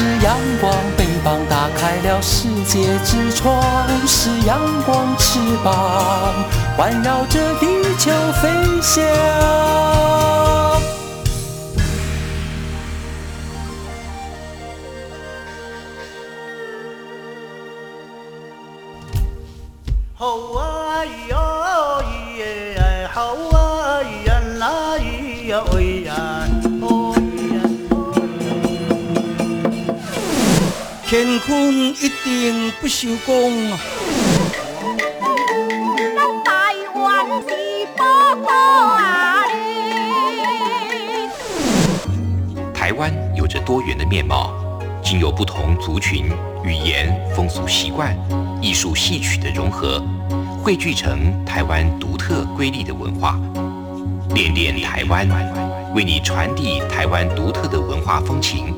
是阳光，翅膀打开了世界之窗；是阳光，翅膀环绕着地球飞翔。吼啊咿呀咿耶，吼啊咿呀呐咿呀，喂呀。乾坤一定不朽功。台湾！台湾有着多元的面貌，经由不同族群、语言、风俗习惯、艺术戏曲的融合，汇聚成台湾独特瑰丽的文化。恋恋台湾，为你传递台湾独特的文化风情，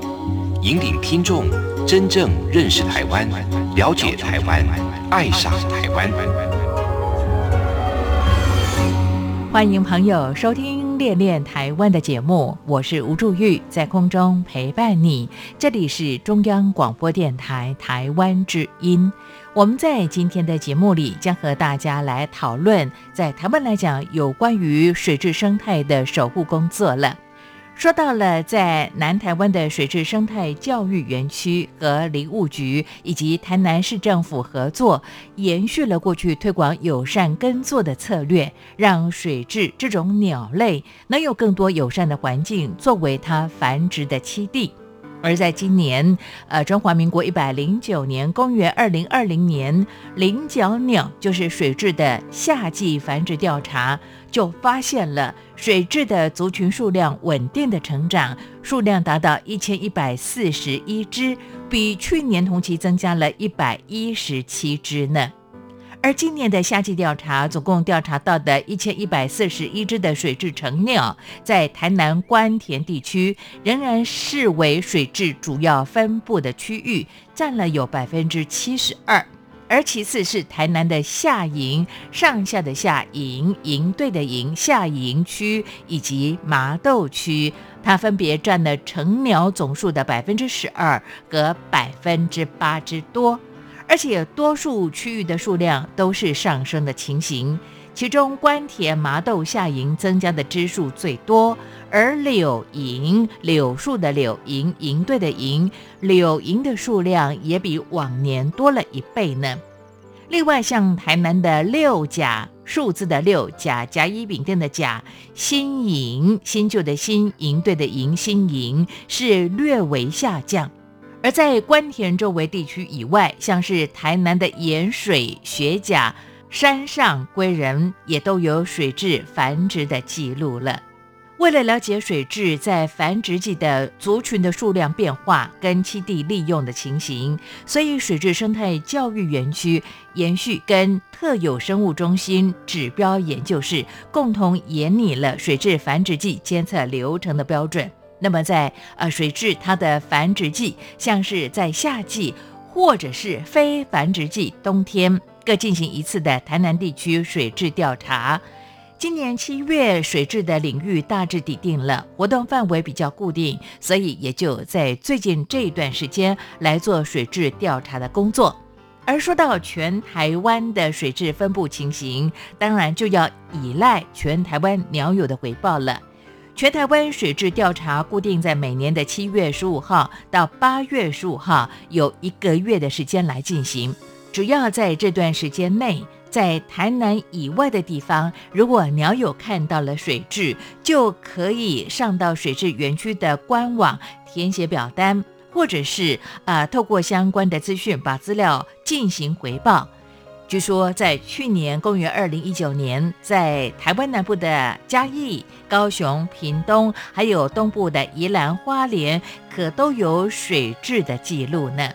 引领听众。真正认识台湾，了解台湾，爱上台湾。欢迎朋友收听《恋恋台湾》的节目，我是吴祝玉，在空中陪伴你。这里是中央广播电台台湾之音。我们在今天的节目里将和大家来讨论，在台湾来讲有关于水质生态的守护工作了。说到了在南台湾的水质生态教育园区和林务局以及台南市政府合作，延续了过去推广友善耕作的策略，让水质这种鸟类能有更多友善的环境作为它繁殖的栖地。而在今年，呃，中华民国一百零九年，公元二零二零年，菱角鸟就是水质的夏季繁殖调查，就发现了水质的族群数量稳定的成长，数量达到一千一百四十一只，比去年同期增加了一百一十七只呢。而今年的夏季调查，总共调查到的一千一百四十一只的水质成鸟，在台南关田地区仍然视为水质主要分布的区域，占了有百分之七十二。而其次是台南的下营，上下的下营营队的营下营区以及麻豆区，它分别占了成鸟总数的百分之十二和百分之八之多。而且多数区域的数量都是上升的情形，其中关田麻豆下营增加的支数最多，而柳营柳树的柳营营队的营柳营的数量也比往年多了一倍呢。另外，像台南的六甲数字的六甲甲乙丙丁的甲新营新旧的新营队的营新营是略微下降。而在关田周围地区以外，像是台南的盐水、雪甲、山上归人，也都有水质繁殖的记录了。为了了解水质在繁殖季的族群的数量变化跟栖地利用的情形，所以水质生态教育园区延续跟特有生物中心指标研究室共同研拟了水质繁殖季监测流程的标准。那么在呃水质它的繁殖季，像是在夏季或者是非繁殖季冬天各进行一次的台南地区水质调查。今年七月水质的领域大致底定了，活动范围比较固定，所以也就在最近这一段时间来做水质调查的工作。而说到全台湾的水质分布情形，当然就要依赖全台湾鸟友的回报了。全台湾水质调查固定在每年的七月十五号到八月十五号，有一个月的时间来进行。只要在这段时间内，在台南以外的地方，如果鸟友看到了水质，就可以上到水质园区的官网填写表单，或者是啊，透过相关的资讯把资料进行回报。据说，在去年公元二零一九年，在台湾南部的嘉义、高雄、屏东，还有东部的宜兰花莲，可都有水质的记录呢。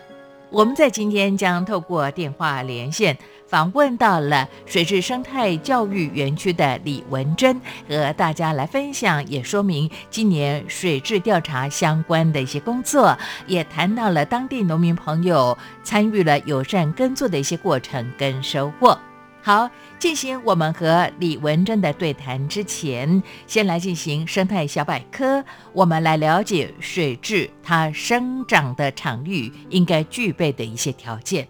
我们在今天将透过电话连线。访问到了水质生态教育园区的李文珍，和大家来分享，也说明今年水质调查相关的一些工作，也谈到了当地农民朋友参与了友善耕作的一些过程跟收获。好，进行我们和李文珍的对谈之前，先来进行生态小百科。我们来了解水质它生长的场域应该具备的一些条件。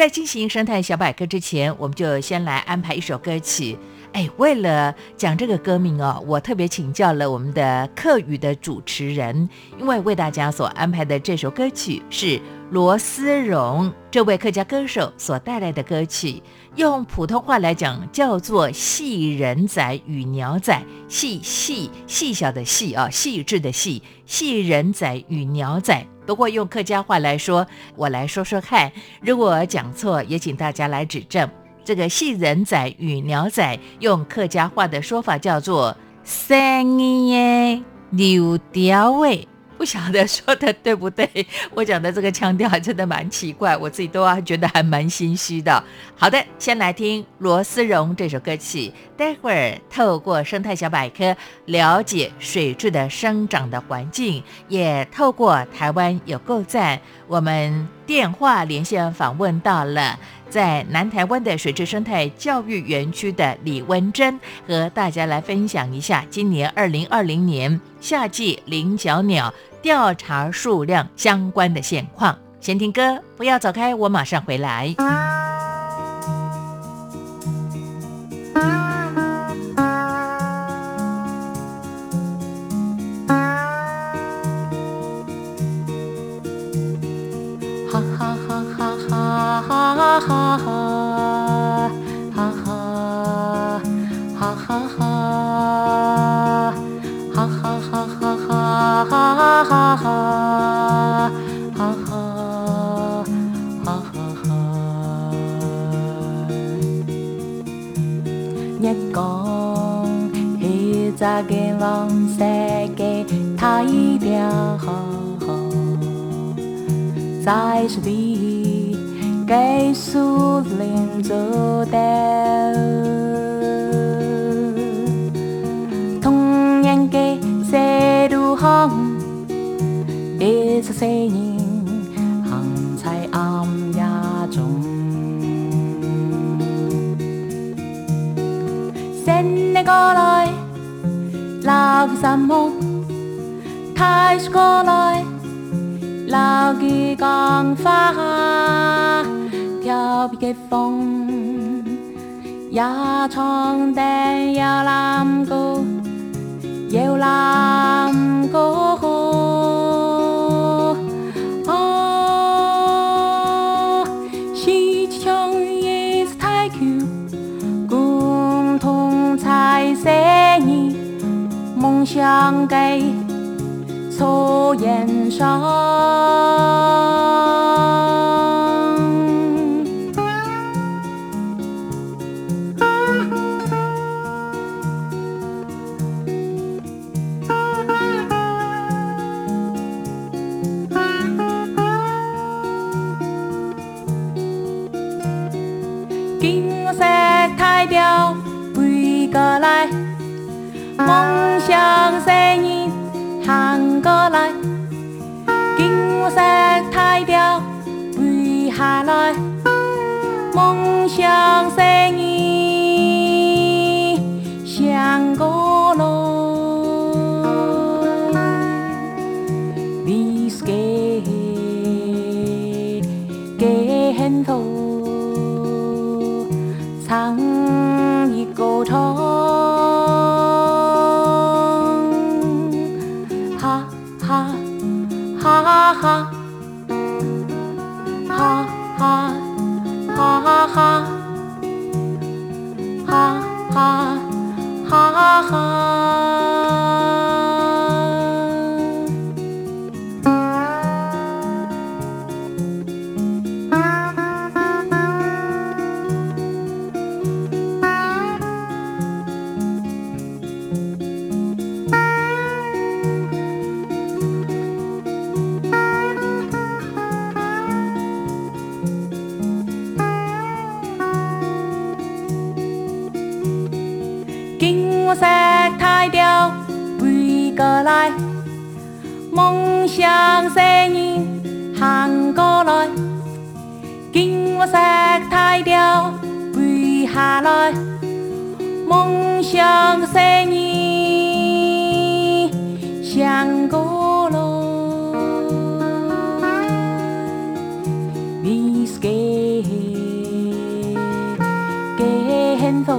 在进行生态小百科之前，我们就先来安排一首歌曲。哎，为了讲这个歌名哦，我特别请教了我们的客语的主持人，因为为大家所安排的这首歌曲是罗思荣这位客家歌手所带来的歌曲，用普通话来讲叫做《细人仔与鸟仔》，细细细小的细啊，细致的细，细人仔与鸟仔。不过用客家话来说，我来说说看，如果讲错，也请大家来指正。这个细人仔与鸟仔，用客家话的说法叫做“三耶柳条尾”。不晓得说的对不对？我讲的这个腔调还真的蛮奇怪，我自己都要觉得还蛮心虚的。好的，先来听罗思荣这首歌曲，待会儿透过生态小百科了解水质的生长的环境，也透过台湾有够赞，我们电话连线访问到了。在南台湾的水质生态教育园区的李文珍，和大家来分享一下今年二零二零年夏季菱角鸟调查数量相关的现况。先听歌，不要走开，我马上回来。哈哈哈哈哈哈哈哈 ha ha ha ha ha ha ha ha nhất con hi ra cái lòng sẽ cái thái điều ha ha tại sự vì cái sự liên tục đều 一次谁人行在暗夜中，sen ne kolai laagi sammu, tais kolai. lao ghi con phá theo bị cái phong ya chong đen ya làm cô yêu làm cô chỉ 十年梦想在草原上我晒太阳，背下来梦想是你想过了你给给很多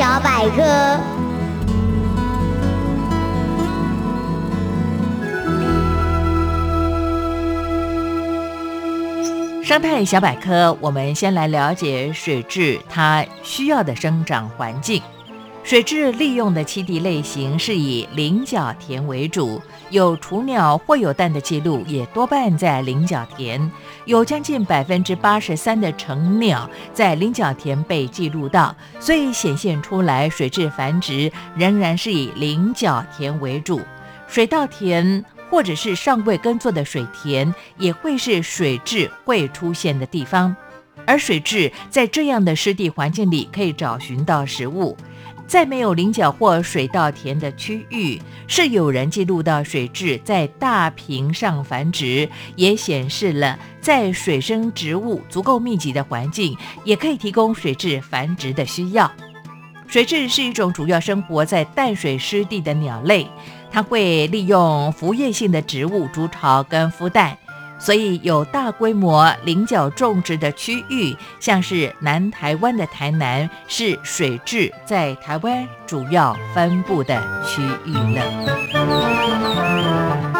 小百科，生态小百科，我们先来了解水质它需要的生长环境。水质利用的栖地类型是以菱角田为主，有雏鸟或有蛋的记录，也多半在菱角田。有将近百分之八十三的成鸟在菱角田被记录到，所以显现出来水质繁殖仍然是以菱角田为主。水稻田或者是尚未耕作的水田，也会是水质会出现的地方。而水质在这样的湿地环境里，可以找寻到食物。在没有菱角或水稻田的区域，是有人记录到水蛭在大坪上繁殖，也显示了在水生植物足够密集的环境，也可以提供水蛭繁殖的需要。水蛭是一种主要生活在淡水湿地的鸟类，它会利用浮叶性的植物筑巢跟孵蛋。所以有大规模菱角种植的区域，像是南台湾的台南，是水质在台湾主要分布的区域了。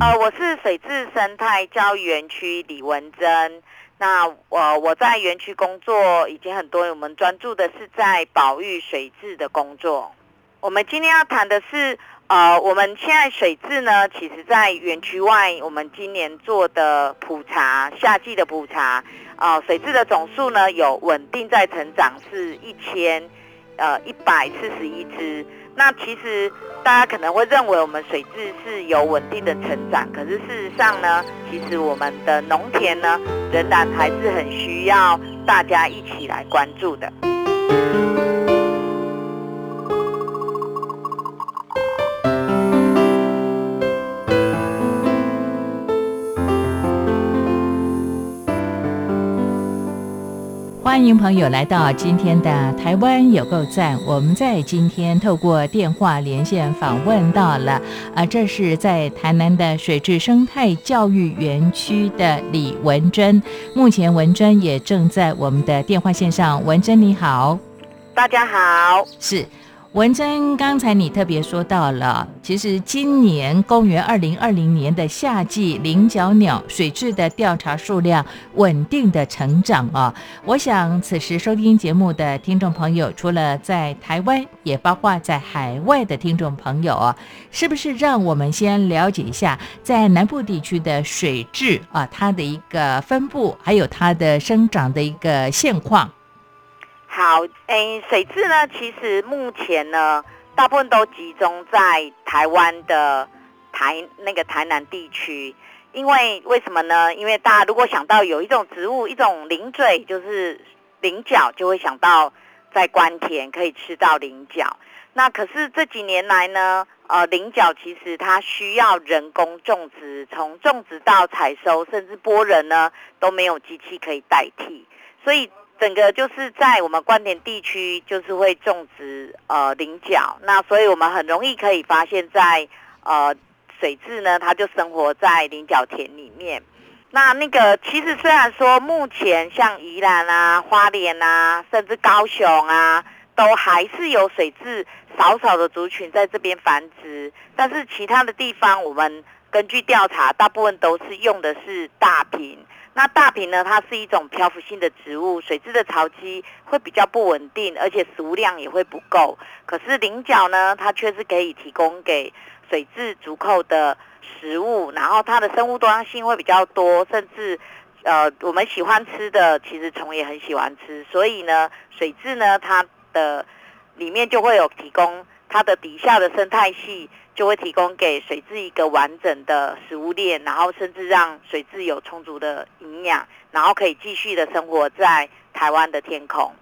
呃，我是水质生态教育园区李文珍。那我我在园区工作已经很多，我们专注的是在保育水质的工作。我们今天要谈的是，呃，我们现在水质呢，其实在园区外，我们今年做的普查，夏季的普查，呃，水质的总数呢有稳定在成长，是一千呃一百四十一只。那其实大家可能会认为我们水质是有稳定的成长，可是事实上呢，其实我们的农田呢，仍然还是很需要大家一起来关注的。欢迎朋友来到今天的台湾有够赞。我们在今天透过电话连线访问到了，啊，这是在台南的水质生态教育园区的李文珍。目前文珍也正在我们的电话线上。文珍你好，大家好，是。文珍，刚才你特别说到了，其实今年公元二零二零年的夏季菱角鸟水质的调查数量稳定的成长啊！我想此时收听节目的听众朋友，除了在台湾，也包括在海外的听众朋友啊，是不是让我们先了解一下在南部地区的水质啊，它的一个分布，还有它的生长的一个现况？好，诶，水质呢，其实目前呢，大部分都集中在台湾的台那个台南地区。因为为什么呢？因为大家如果想到有一种植物，一种鳞嘴，就是菱角，就会想到在关田可以吃到菱角。那可是这几年来呢，呃，菱角其实它需要人工种植，从种植到采收，甚至剥人呢，都没有机器可以代替，所以。整个就是在我们关田地区，就是会种植呃菱角，那所以我们很容易可以发现，在呃水质呢，它就生活在菱角田里面。那那个其实虽然说目前像宜兰啊、花莲啊，甚至高雄啊，都还是有水质少少的族群在这边繁殖，但是其他的地方，我们根据调查，大部分都是用的是大瓶。那大瓶呢？它是一种漂浮性的植物，水质的潮汐会比较不稳定，而且食物量也会不够。可是菱角呢，它却是可以提供给水质足够的食物，然后它的生物多样性会比较多，甚至呃，我们喜欢吃的，其实虫也很喜欢吃。所以呢，水质呢，它的里面就会有提供它的底下的生态系。就会提供给水质一个完整的食物链，然后甚至让水质有充足的营养，然后可以继续的生活在台湾的天空。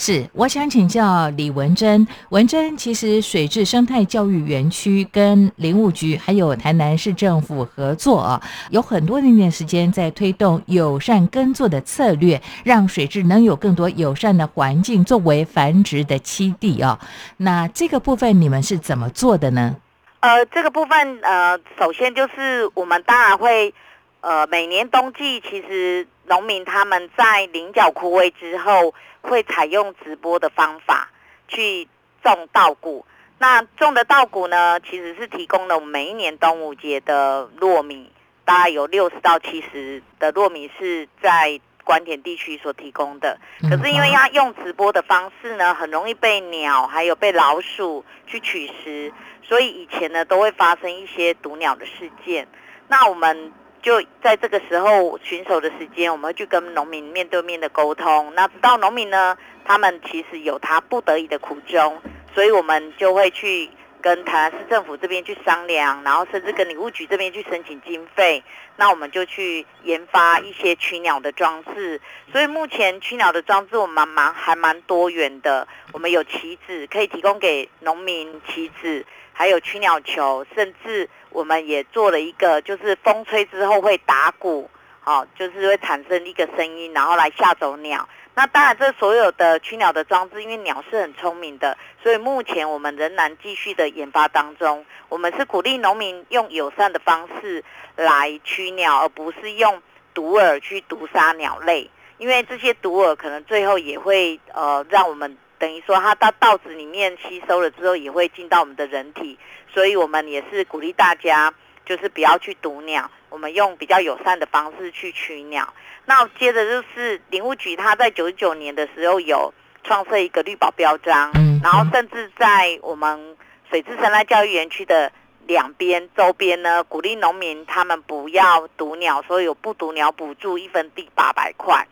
是，我想请教李文珍。文珍，其实水质生态教育园区跟林务局还有台南市政府合作啊，有很多那段时间在推动友善耕作的策略，让水质能有更多友善的环境作为繁殖的栖地啊。那这个部分你们是怎么做的呢？呃，这个部分呃，首先就是我们当然会呃，每年冬季其实农民他们在菱角枯萎之后。会采用直播的方法去种稻谷。那种的稻谷呢，其实是提供了我们每一年端午节的糯米，大概有六十到七十的糯米是在关田地区所提供的。可是因为要用直播的方式呢，很容易被鸟还有被老鼠去取食，所以以前呢都会发生一些毒鸟的事件。那我们。就在这个时候巡守的时间，我们会去跟农民面对面的沟通。那直到农民呢，他们其实有他不得已的苦衷，所以我们就会去跟台南市政府这边去商量，然后甚至跟林务局这边去申请经费，那我们就去研发一些驱鸟的装置。所以目前驱鸟的装置我们蛮还蛮多元的，我们有旗子可以提供给农民旗子，还有驱鸟球，甚至我们也做了一个，就是风吹之后会打鼓，好，就是会产生一个声音，然后来吓走鸟。那当然，这所有的驱鸟的装置，因为鸟是很聪明的，所以目前我们仍然继续的研发当中。我们是鼓励农民用友善的方式来驱鸟，而不是用毒饵去毒杀鸟类。因为这些毒饵可能最后也会呃让我们等于说它到稻子里面吸收了之后，也会进到我们的人体。所以我们也是鼓励大家，就是不要去毒鸟，我们用比较友善的方式去驱鸟。那接着就是林务局，它在九十九年的时候有创设一个绿保标章，然后甚至在我们水质生态教育园区的两边周边呢，鼓励农民他们不要毒鸟，所以有不毒鸟补助，一分地八百块。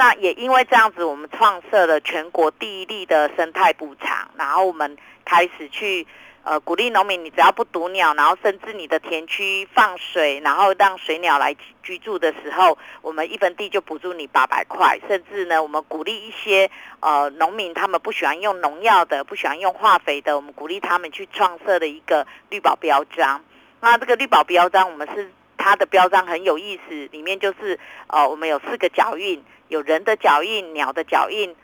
那也因为这样子，我们创设了全国第一例的生态补偿，然后我们开始去。呃，鼓励农民，你只要不毒鸟，然后甚至你的田区放水，然后让水鸟来居住的时候，我们一分地就补助你八百块。甚至呢，我们鼓励一些呃农民，他们不喜欢用农药的，不喜欢用化肥的，我们鼓励他们去创设的一个绿保标章。那这个绿保标章，我们是它的标章很有意思，里面就是呃，我们有四个脚印，有人的脚印、鸟的脚印、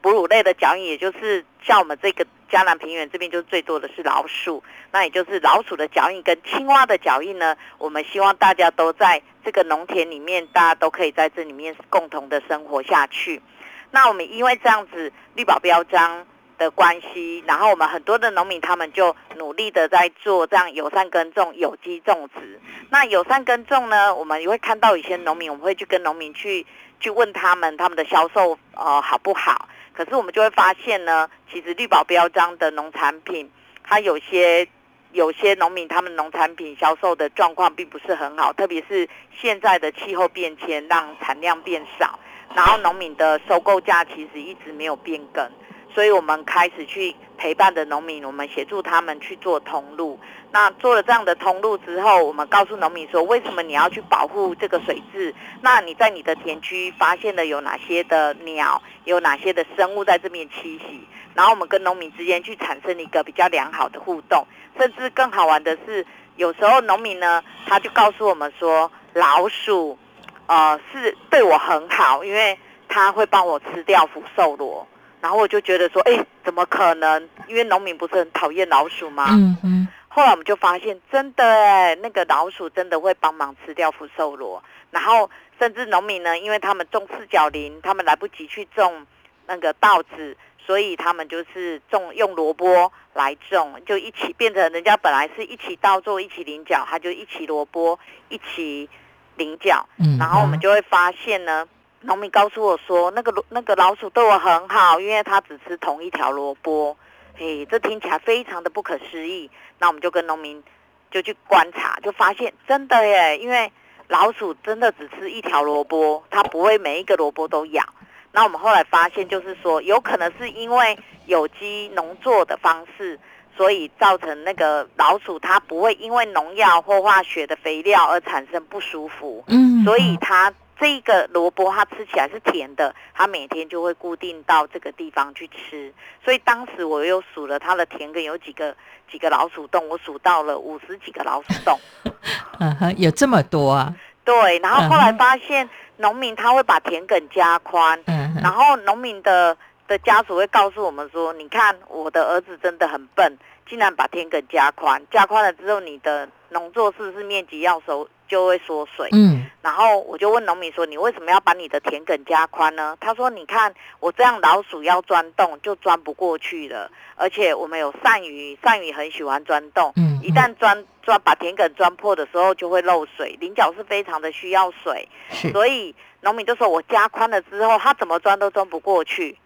哺乳类的脚印，也就是像我们这个。江南平原这边就最多的是老鼠，那也就是老鼠的脚印跟青蛙的脚印呢。我们希望大家都在这个农田里面，大家都可以在这里面共同的生活下去。那我们因为这样子绿保标章的关系，然后我们很多的农民他们就努力的在做这样友善耕种、有机种植。那友善耕种呢，我们也会看到一些农民，我们会去跟农民去去问他们他们的销售呃好不好。可是我们就会发现呢，其实绿保标章的农产品，它有些有些农民他们农产品销售的状况并不是很好，特别是现在的气候变迁让产量变少，然后农民的收购价其实一直没有变更。所以我们开始去陪伴的农民，我们协助他们去做通路。那做了这样的通路之后，我们告诉农民说，为什么你要去保护这个水质？那你在你的田区发现了有哪些的鸟，有哪些的生物在这边栖息？然后我们跟农民之间去产生一个比较良好的互动。甚至更好玩的是，有时候农民呢，他就告诉我们说，老鼠，呃，是对我很好，因为他会帮我吃掉福寿螺。然后我就觉得说，哎，怎么可能？因为农民不是很讨厌老鼠吗？嗯嗯。后来我们就发现，真的哎，那个老鼠真的会帮忙吃掉福寿螺。然后甚至农民呢，因为他们种四角林，他们来不及去种那个稻子，所以他们就是种用萝卜来种，就一起变成人家本来是一起稻作一起菱角，他就一起萝卜一起菱角。嗯。然后我们就会发现呢。农民告诉我说：“那个那个老鼠对我很好，因为它只吃同一条萝卜。”嘿，这听起来非常的不可思议。那我们就跟农民就去观察，就发现真的耶，因为老鼠真的只吃一条萝卜，它不会每一个萝卜都咬。那我们后来发现，就是说有可能是因为有机农作的方式，所以造成那个老鼠它不会因为农药或化学的肥料而产生不舒服。嗯，所以它。这个萝卜它吃起来是甜的，它每天就会固定到这个地方去吃。所以当时我又数了它的田埂有几个几个老鼠洞，我数到了五十几个老鼠洞。嗯哼，有这么多啊？对。然后后来发现农民他会把田埂加宽，嗯，然后农民的的家属会告诉我们说：“你看我的儿子真的很笨，竟然把田埂加宽，加宽了之后你的农作是不是面积要收？”就会缩水，嗯，然后我就问农民说：“你为什么要把你的田埂加宽呢？”他说：“你看我这样老鼠要钻洞就钻不过去了，而且我们有鳝鱼，鳝鱼很喜欢钻洞，嗯，一旦钻钻把田埂钻破的时候就会漏水，菱角是非常的需要水，所以农民就说我加宽了之后，他怎么钻都钻不过去，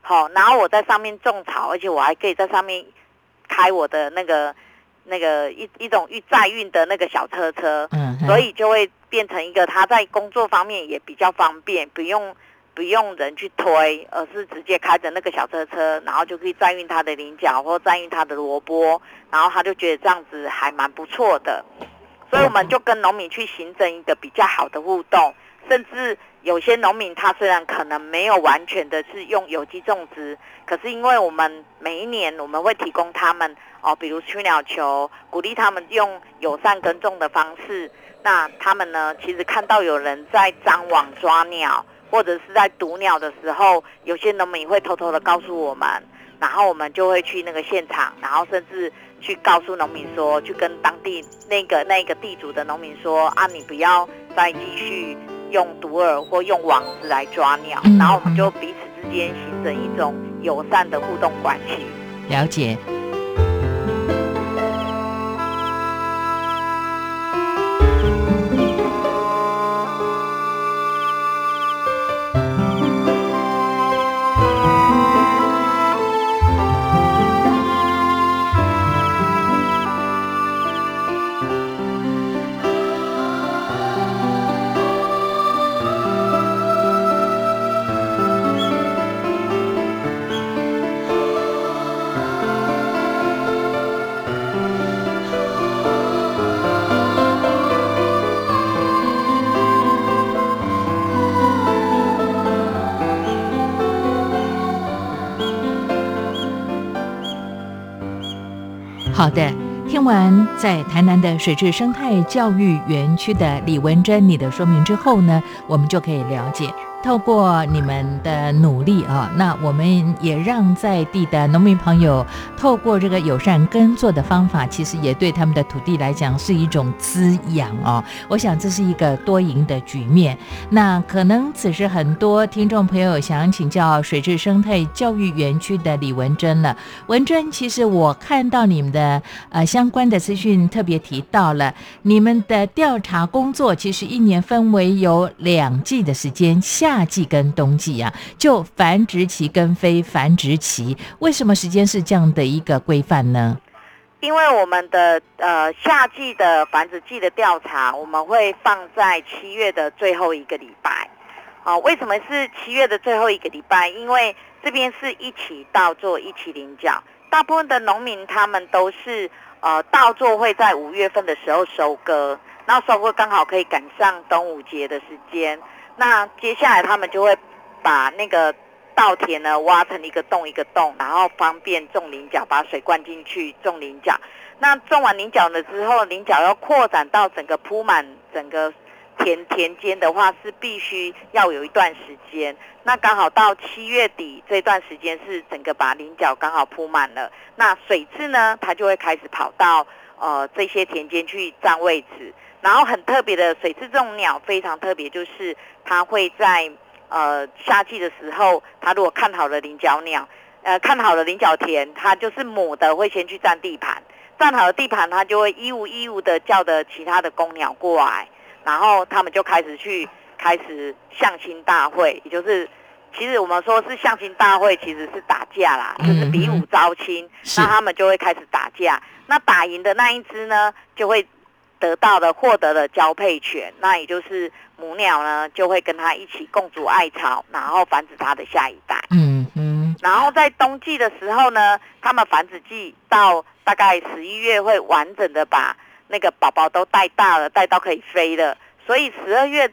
好，然后我在上面种草，而且我还可以在上面开我的那个。”那个一一种运载运的那个小车车，嗯，所以就会变成一个他在工作方面也比较方便，不用不不用人去推，而是直接开着那个小车车，然后就可以载运他的菱角或载运他的萝卜，然后他就觉得这样子还蛮不错的，所以我们就跟农民去形成一个比较好的互动，甚至有些农民他虽然可能没有完全的是用有机种植，可是因为我们每一年我们会提供他们哦，比如驱鸟球，鼓励他们用友善耕种的方式。那他们呢？其实看到有人在张网抓鸟，或者是在毒鸟的时候，有些农民会偷偷的告诉我们，然后我们就会去那个现场，然后甚至去告诉农民说，去跟当地那个那个地主的农民说啊，你不要再继续用毒饵或用网子来抓鸟，然后我们就彼此之间形成一种友善的互动关系。了解。好的，听完在台南的水质生态教育园区的李文珍你的说明之后呢，我们就可以了解。透过你们的努力啊，那我们也让在地的农民朋友透过这个友善耕作的方法，其实也对他们的土地来讲是一种滋养哦。我想这是一个多赢的局面。那可能此时很多听众朋友想请教水质生态教育园区的李文珍了。文珍，其实我看到你们的呃相关的资讯特别提到了，你们的调查工作其实一年分为有两季的时间下。夏季跟冬季啊，就繁殖期跟非繁殖期，为什么时间是这样的一个规范呢？因为我们的呃夏季的繁殖季的调查，我们会放在七月的最后一个礼拜。啊，为什么是七月的最后一个礼拜？因为这边是一起稻作，一起领角，大部分的农民他们都是呃稻作会在五月份的时候收割，那收割刚好可以赶上端午节的时间。那接下来他们就会把那个稻田呢挖成一个洞一个洞，然后方便种菱角，把水灌进去种菱角。那种完菱角了之后，菱角要扩展到整个铺满整个田田间的话，是必须要有一段时间。那刚好到七月底这段时间是整个把菱角刚好铺满了。那水质呢，它就会开始跑到呃这些田间去占位置。然后很特别的水质这种鸟非常特别，就是它会在呃夏季的时候，它如果看好了菱角鸟，呃看好了菱角田，它就是母的会先去占地盘，占好了地盘，它就会一五一五的叫的其他的公鸟过来，然后他们就开始去开始相亲大会，也就是其实我们说是相亲大会，其实是打架啦，就是比武招亲，那他们就会开始打架，那打赢的那一只呢就会。得到的获得了交配权，那也就是母鸟呢就会跟它一起共筑爱巢，然后繁殖它的下一代。嗯嗯。然后在冬季的时候呢，它们繁殖季到大概十一月会完整的把那个宝宝都带大了，带到可以飞了。所以十二月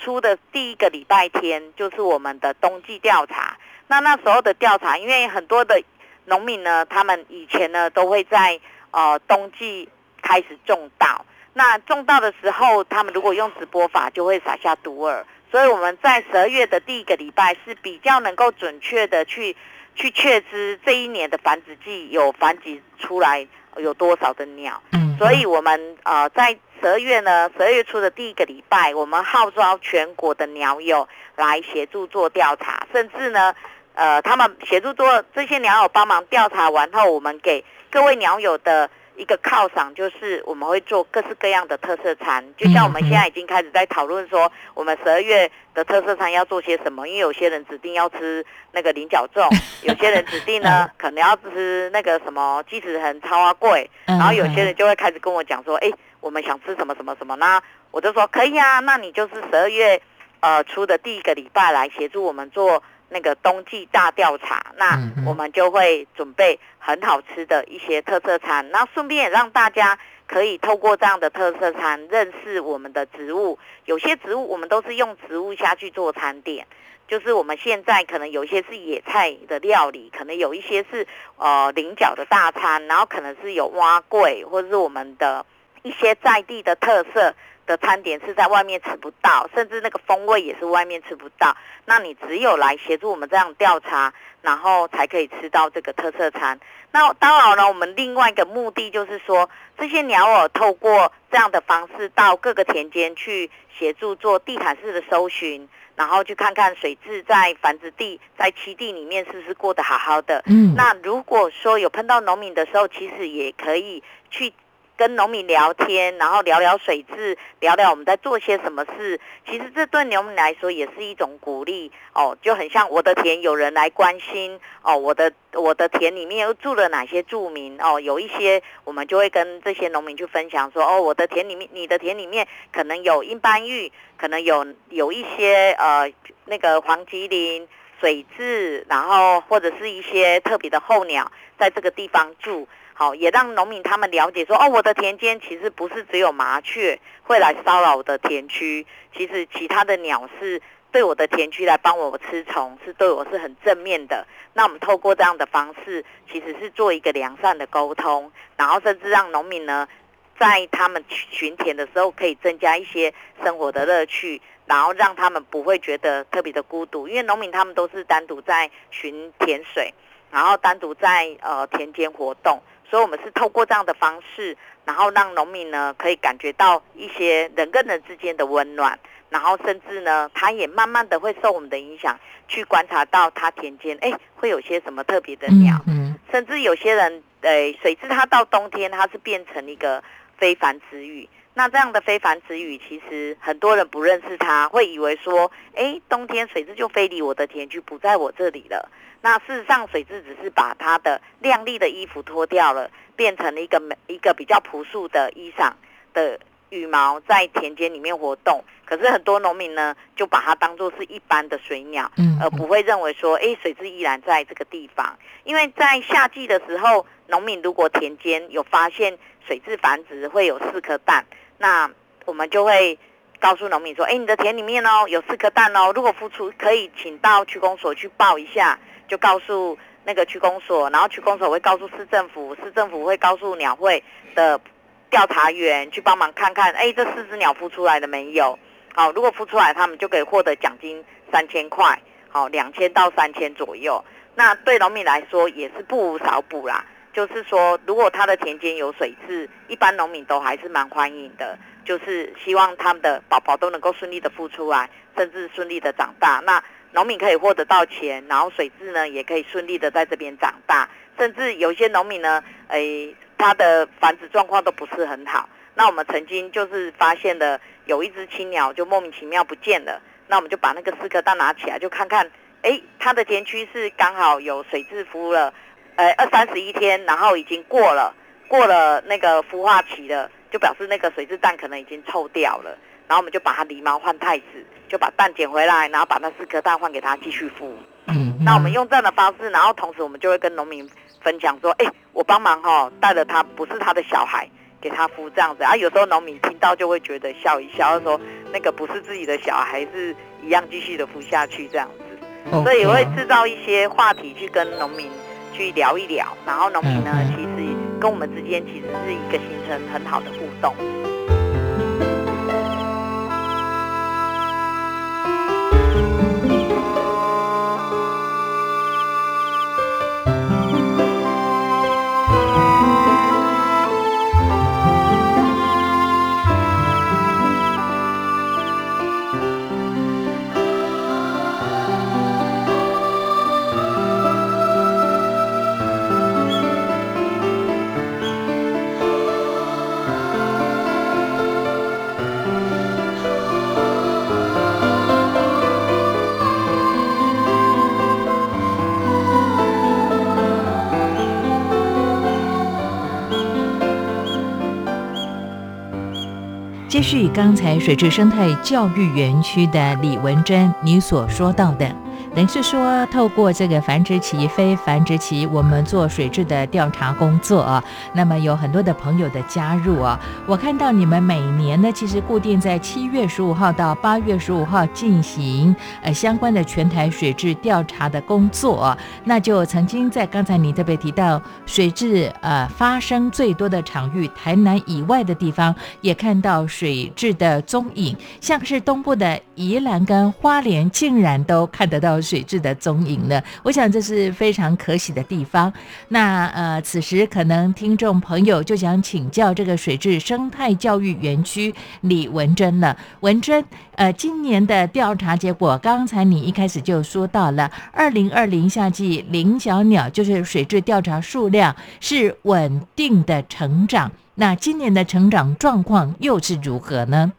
初的第一个礼拜天就是我们的冬季调查。那那时候的调查，因为很多的农民呢，他们以前呢都会在呃冬季开始种稻。那种稻的时候，他们如果用直播法，就会撒下毒饵。所以我们在十二月的第一个礼拜是比较能够准确的去去确知这一年的繁殖季有繁殖出来有多少的鸟。嗯，所以我们呃在十二月呢，十二月初的第一个礼拜，我们号召全国的鸟友来协助做调查，甚至呢，呃，他们协助做这些鸟友帮忙调查完后，我们给各位鸟友的。一个犒赏就是我们会做各式各样的特色餐，就像我们现在已经开始在讨论说，我们十二月的特色餐要做些什么。因为有些人指定要吃那个菱角粽，有些人指定呢可能要吃那个什么鸡子横超啊贵，然后有些人就会开始跟我讲说，哎，我们想吃什么什么什么呢？我就说可以啊，那你就是十二月呃出的第一个礼拜来协助我们做那个冬季大调查，那我们就会准备很好吃的一些特色餐，那顺便也让大家可以透过这样的特色餐认识我们的植物。有些植物我们都是用植物下去做餐点，就是我们现在可能有一些是野菜的料理，可能有一些是呃菱角的大餐，然后可能是有蛙桂或者是我们的一些在地的特色。的餐点是在外面吃不到，甚至那个风味也是外面吃不到。那你只有来协助我们这样调查，然后才可以吃到这个特色餐。那当然了，我们另外一个目的就是说，这些鸟儿透过这样的方式到各个田间去协助做地毯式的搜寻，然后去看看水质在繁殖地、在栖地里面是不是过得好好的。嗯。那如果说有碰到农民的时候，其实也可以去。跟农民聊天，然后聊聊水质，聊聊我们在做些什么事。其实这对农民来说也是一种鼓励哦，就很像我的田有人来关心哦，我的我的田里面又住了哪些住民哦，有一些我们就会跟这些农民去分享说哦，我的田里面，你的田里面可能有英斑玉，可能有有一些呃那个黄吉林水质，然后或者是一些特别的候鸟在这个地方住。好，也让农民他们了解说，哦，我的田间其实不是只有麻雀会来骚扰我的田区，其实其他的鸟是对我的田区来帮我吃虫，是对我是很正面的。那我们透过这样的方式，其实是做一个良善的沟通，然后甚至让农民呢，在他们巡田的时候，可以增加一些生活的乐趣，然后让他们不会觉得特别的孤独，因为农民他们都是单独在巡田水，然后单独在呃田间活动。所以，我们是透过这样的方式，然后让农民呢可以感觉到一些人跟人之间的温暖，然后甚至呢，他也慢慢的会受我们的影响，去观察到他田间，哎，会有些什么特别的鸟，甚至有些人，呃，水质它到冬天它是变成一个非凡之雨。那这样的非凡之雨，其实很多人不认识它，会以为说，哎，冬天水质就飞离我的田区，不在我这里了。那事实上，水质只是把它的亮丽的衣服脱掉了，变成了一个美一个比较朴素的衣裳的羽毛，在田间里面活动。可是很多农民呢，就把它当做是一般的水鸟，而不会认为说，哎，水质依然在这个地方。因为在夏季的时候，农民如果田间有发现水质繁殖会有四颗蛋，那我们就会。告诉农民说：“哎，你的田里面哦有四颗蛋哦，如果孵出可以请到区公所去报一下，就告诉那个区公所，然后区公所会告诉市政府，市政府会告诉鸟会的调查员去帮忙看看，哎，这四只鸟孵出来了没有？好，如果孵出来，他们就可以获得奖金三千块，好，两千到三千左右。那对农民来说也是不无少补啦。就是说，如果他的田间有水质，一般农民都还是蛮欢迎的。”就是希望他们的宝宝都能够顺利的孵出来，甚至顺利的长大。那农民可以获得到钱，然后水质呢也可以顺利的在这边长大。甚至有些农民呢，诶，他的繁殖状况都不是很好。那我们曾经就是发现了有一只青鸟就莫名其妙不见了。那我们就把那个四颗蛋拿起来，就看看，诶，它的田区是刚好有水质孵了，呃，二三十一天，然后已经过了过了那个孵化期了。就表示那个水质蛋可能已经臭掉了，然后我们就把它狸猫换太子，就把蛋捡回来，然后把那四颗蛋换给他继续孵。嗯，那我们用这样的方式，然后同时我们就会跟农民分享说，哎，我帮忙哈带了他，不是他的小孩，给他孵这样子啊。有时候农民听到就会觉得笑一笑，说那个不是自己的小孩，是一样继续的孵下去这样子。所以也会制造一些话题去跟农民去聊一聊，然后农民呢其实。跟我们之间其实是一个形成很好的互动。续刚才水质生态教育园区的李文珍你所说到的。等于是说，透过这个繁殖期、非繁殖期，我们做水质的调查工作啊。那么有很多的朋友的加入啊，我看到你们每年呢，其实固定在七月十五号到八月十五号进行呃相关的全台水质调查的工作。那就曾经在刚才你特别提到水质呃发生最多的场域，台南以外的地方也看到水质的踪影，像是东部的宜兰跟花莲，竟然都看得到。水质的踪影呢？我想这是非常可喜的地方。那呃，此时可能听众朋友就想请教这个水质生态教育园区李文珍了。文珍，呃，今年的调查结果，刚才你一开始就说到了，二零二零夏季林小鸟就是水质调查数量是稳定的成长。那今年的成长状况又是如何呢？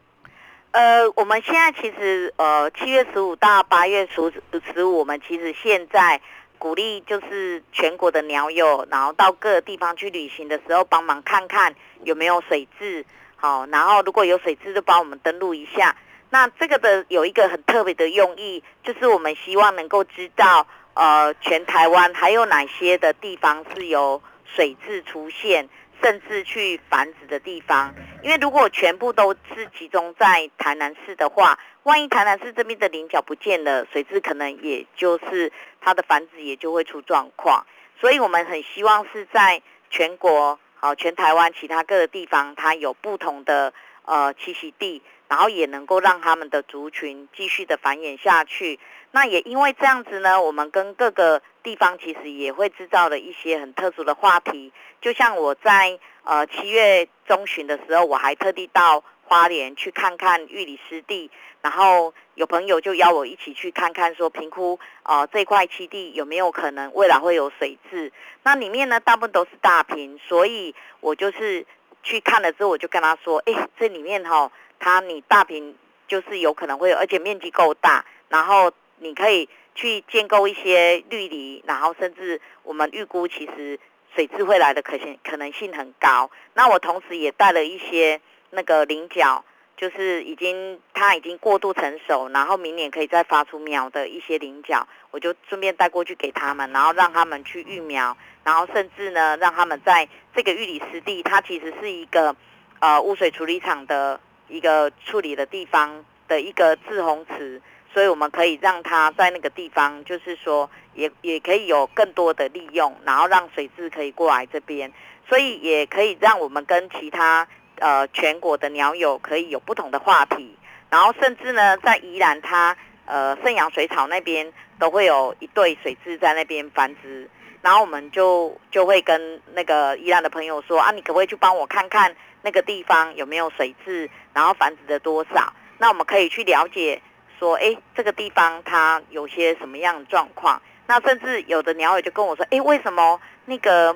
呃，我们现在其实呃，七月十五到八月十十五，我们其实现在鼓励就是全国的鸟友，然后到各个地方去旅行的时候，帮忙看看有没有水质，好，然后如果有水质，就帮我们登录一下。那这个的有一个很特别的用意，就是我们希望能够知道，呃，全台湾还有哪些的地方是有水质出现。甚至去繁殖的地方，因为如果全部都是集中在台南市的话，万一台南市这边的菱角不见了，水质可能也就是它的繁殖也就会出状况。所以我们很希望是在全国，好全台湾其他各个地方，它有不同的呃栖息地，然后也能够让他们的族群继续的繁衍下去。那也因为这样子呢，我们跟各个地方其实也会制造了一些很特殊的话题。就像我在呃七月中旬的时候，我还特地到花莲去看看玉里湿地，然后有朋友就邀我一起去看看，说评估呃这块栖地有没有可能未来会有水质。那里面呢大部分都是大坪，所以我就是去看了之后，我就跟他说，哎，这里面哈，它你大坪就是有可能会有，而且面积够大，然后。你可以去建构一些绿篱，然后甚至我们预估其实水质会来的可行可能性很高。那我同时也带了一些那个菱角，就是已经它已经过度成熟，然后明年可以再发出苗的一些菱角，我就顺便带过去给他们，然后让他们去育苗，然后甚至呢让他们在这个玉里湿地，它其实是一个呃污水处理厂的一个处理的地方的一个滞洪池。所以我们可以让它在那个地方，就是说，也也可以有更多的利用，然后让水质可以过来这边，所以也可以让我们跟其他呃全国的鸟友可以有不同的话题，然后甚至呢，在宜兰它呃圣阳水草那边都会有一对水质在那边繁殖，然后我们就就会跟那个宜兰的朋友说啊，你可不可以去帮我看看那个地方有没有水质，然后繁殖的多少？那我们可以去了解。说哎，这个地方它有些什么样的状况？那甚至有的鸟友就跟我说，哎，为什么那个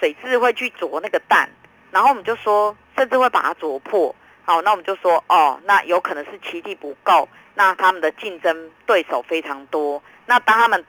水质会去啄那个蛋？然后我们就说，甚至会把它啄破。好，那我们就说，哦，那有可能是栖地不够，那他们的竞争对手非常多。那当他们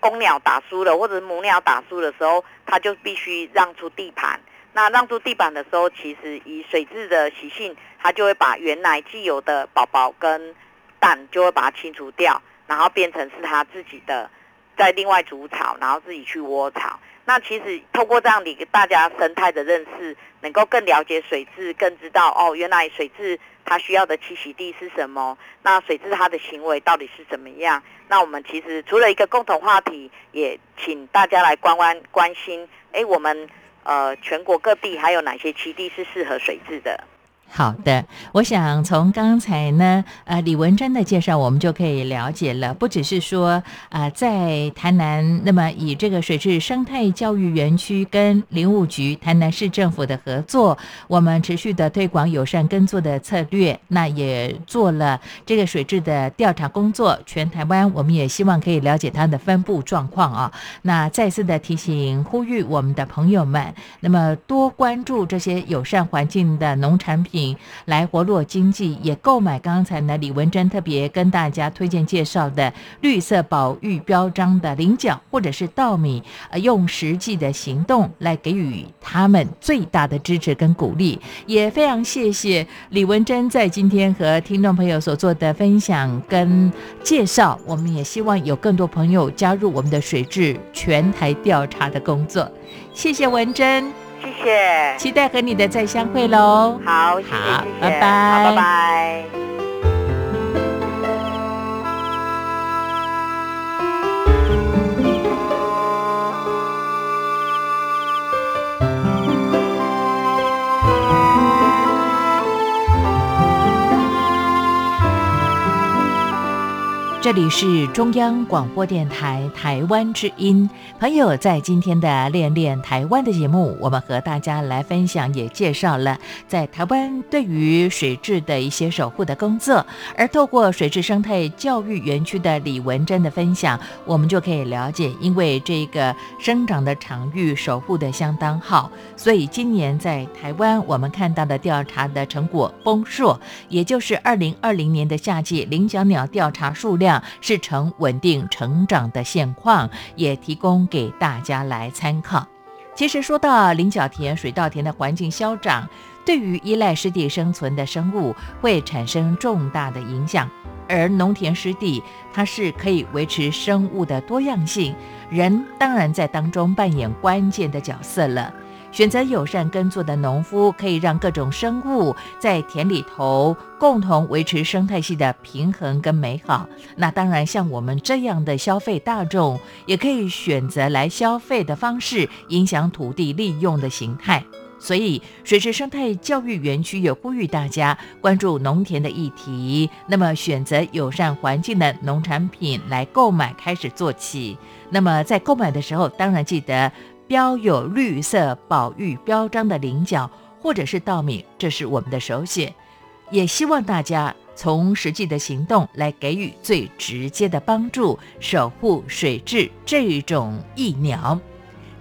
公鸟打输了，或者是母鸟打输的时候，他就必须让出地盘。那让出地板的时候，其实以水质的习性，它就会把原来既有的宝宝跟蛋就会把它清除掉，然后变成是它自己的，在另外煮草，然后自己去窝草。那其实透过这样的一个大家生态的认识，能够更了解水质，更知道哦，原来水质它需要的栖息地是什么？那水质它的行为到底是怎么样？那我们其实除了一个共同话题，也请大家来关关关心，哎，我们呃全国各地还有哪些栖地是适合水质的？好的，我想从刚才呢，呃，李文珍的介绍，我们就可以了解了，不只是说，啊，在台南，那么以这个水质生态教育园区跟林务局、台南市政府的合作，我们持续的推广友善耕作的策略，那也做了这个水质的调查工作。全台湾，我们也希望可以了解它的分布状况啊。那再次的提醒、呼吁我们的朋友们，那么多关注这些友善环境的农产品。品来活络经济，也购买刚才呢李文珍特别跟大家推荐介绍的绿色保育标章的菱角或者是稻米，呃，用实际的行动来给予他们最大的支持跟鼓励。也非常谢谢李文珍在今天和听众朋友所做的分享跟介绍。我们也希望有更多朋友加入我们的水质全台调查的工作。谢谢文珍。谢谢，期待和你的再相会喽。好，谢谢，好谢谢，拜拜好，拜拜。这里是中央广播电台台湾之音。朋友，在今天的练练台湾的节目，我们和大家来分享，也介绍了在台湾对于水质的一些守护的工作。而透过水质生态教育园区的李文珍的分享，我们就可以了解，因为这个生长的场域守护的相当好，所以今年在台湾我们看到的调查的成果丰硕，也就是二零二零年的夏季菱角鸟调查数量。是呈稳定成长的现况，也提供给大家来参考。其实说到菱角田、水稻田的环境消长，对于依赖湿地生存的生物会产生重大的影响。而农田湿地，它是可以维持生物的多样性，人当然在当中扮演关键的角色了。选择友善耕作的农夫，可以让各种生物在田里头共同维持生态系的平衡跟美好。那当然，像我们这样的消费大众，也可以选择来消费的方式，影响土地利用的形态。所以，水池生态教育园区也呼吁大家关注农田的议题，那么选择友善环境的农产品来购买，开始做起。那么在购买的时候，当然记得。标有绿色保育标章的菱角或者是稻米，这是我们的首选。也希望大家从实际的行动来给予最直接的帮助，守护水质这种益鸟。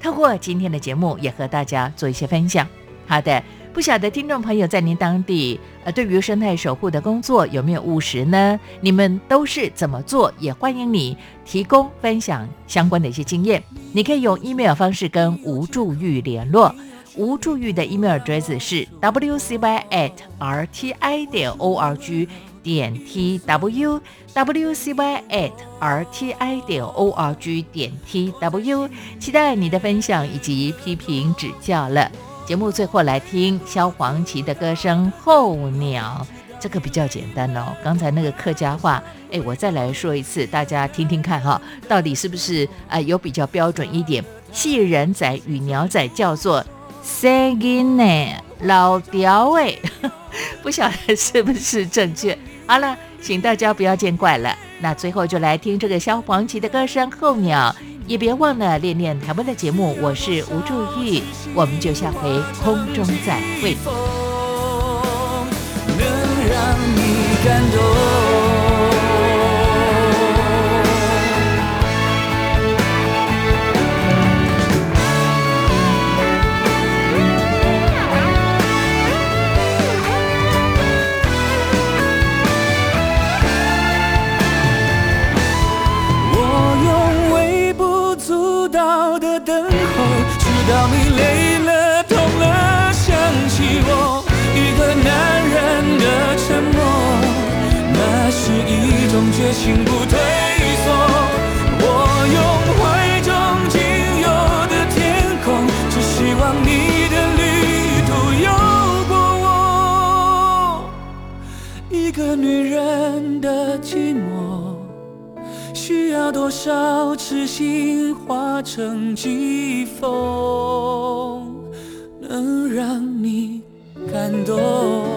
通过今天的节目，也和大家做一些分享。好的。不晓得听众朋友在您当地，呃，对于生态守护的工作有没有务实呢？你们都是怎么做？也欢迎你提供分享相关的一些经验。你可以用 email 方式跟吴祝玉联络，吴祝玉的 email address 是 wcy at rti 点 org 点 tw wcy at rti 点 org 点 tw，期待你的分享以及批评指教了。节目最后来听萧煌奇的歌声《候鸟》，这个比较简单哦。刚才那个客家话，哎，我再来说一次，大家听听看哈，到底是不是呃有比较标准一点？细人仔与鸟仔叫做 “singing” 呢，老调哎，不晓得是不是正确？好了，请大家不要见怪了。那最后就来听这个萧煌奇的歌声《候鸟》。也别忘了练练台湾的节目，我是吴祝玉，我们就下回空中再会。能让你感动。情不退缩。我用怀中仅有的天空，只希望你的旅途有过我。一个女人的寂寞。需要多少痴心化成疾风，能让你感动？